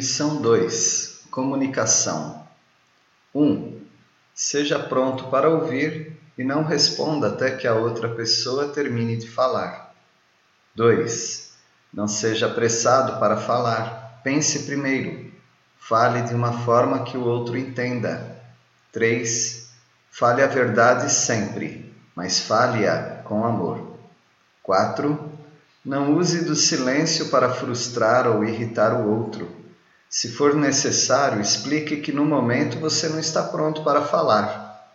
Lição 2: Comunicação 1. Um, seja pronto para ouvir e não responda até que a outra pessoa termine de falar. 2. Não seja apressado para falar. Pense primeiro. Fale de uma forma que o outro entenda. 3. Fale a verdade sempre, mas fale-a com amor. 4. Não use do silêncio para frustrar ou irritar o outro. Se for necessário, explique que no momento você não está pronto para falar.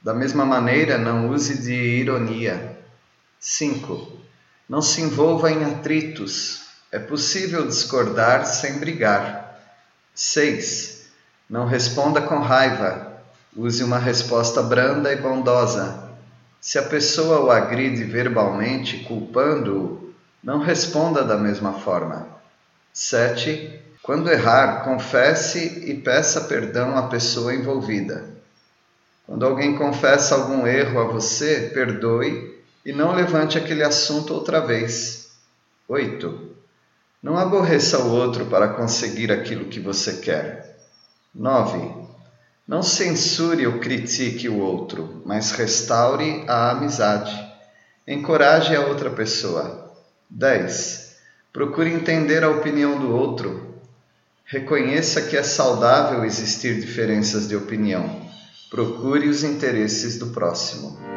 Da mesma maneira, não use de ironia. 5. Não se envolva em atritos. É possível discordar sem brigar. 6. Não responda com raiva. Use uma resposta branda e bondosa. Se a pessoa o agride verbalmente, culpando-o, não responda da mesma forma. 7. Quando errar, confesse e peça perdão à pessoa envolvida. Quando alguém confessa algum erro a você, perdoe e não levante aquele assunto outra vez. 8. Não aborreça o outro para conseguir aquilo que você quer. 9. Não censure ou critique o outro, mas restaure a amizade. Encoraje a outra pessoa. 10. Procure entender a opinião do outro. Reconheça que é saudável existir diferenças de opinião. Procure os interesses do próximo.